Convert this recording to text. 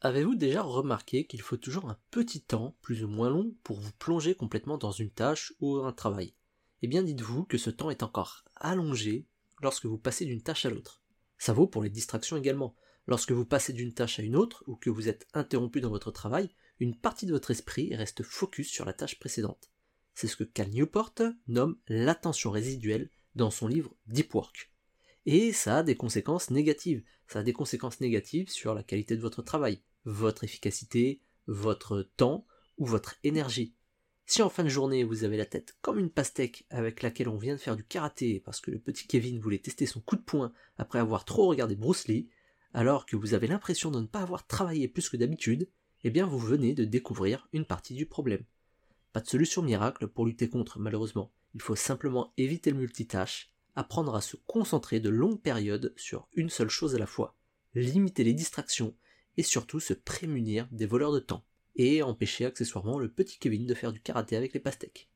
Avez-vous déjà remarqué qu'il faut toujours un petit temps, plus ou moins long, pour vous plonger complètement dans une tâche ou un travail? Eh bien dites-vous que ce temps est encore allongé lorsque vous passez d'une tâche à l'autre. Ça vaut pour les distractions également. Lorsque vous passez d'une tâche à une autre ou que vous êtes interrompu dans votre travail, une partie de votre esprit reste focus sur la tâche précédente. C'est ce que Cal Newport nomme l'attention résiduelle dans son livre Deep Work. Et ça a des conséquences négatives. Ça a des conséquences négatives sur la qualité de votre travail, votre efficacité, votre temps ou votre énergie. Si en fin de journée vous avez la tête comme une pastèque avec laquelle on vient de faire du karaté parce que le petit Kevin voulait tester son coup de poing après avoir trop regardé Bruce Lee, alors que vous avez l'impression de ne pas avoir travaillé plus que d'habitude, eh bien vous venez de découvrir une partie du problème. Pas de solution miracle pour lutter contre, malheureusement. Il faut simplement éviter le multitâche, apprendre à se concentrer de longues périodes sur une seule chose à la fois, limiter les distractions et surtout se prémunir des voleurs de temps, et empêcher accessoirement le petit Kevin de faire du karaté avec les pastèques.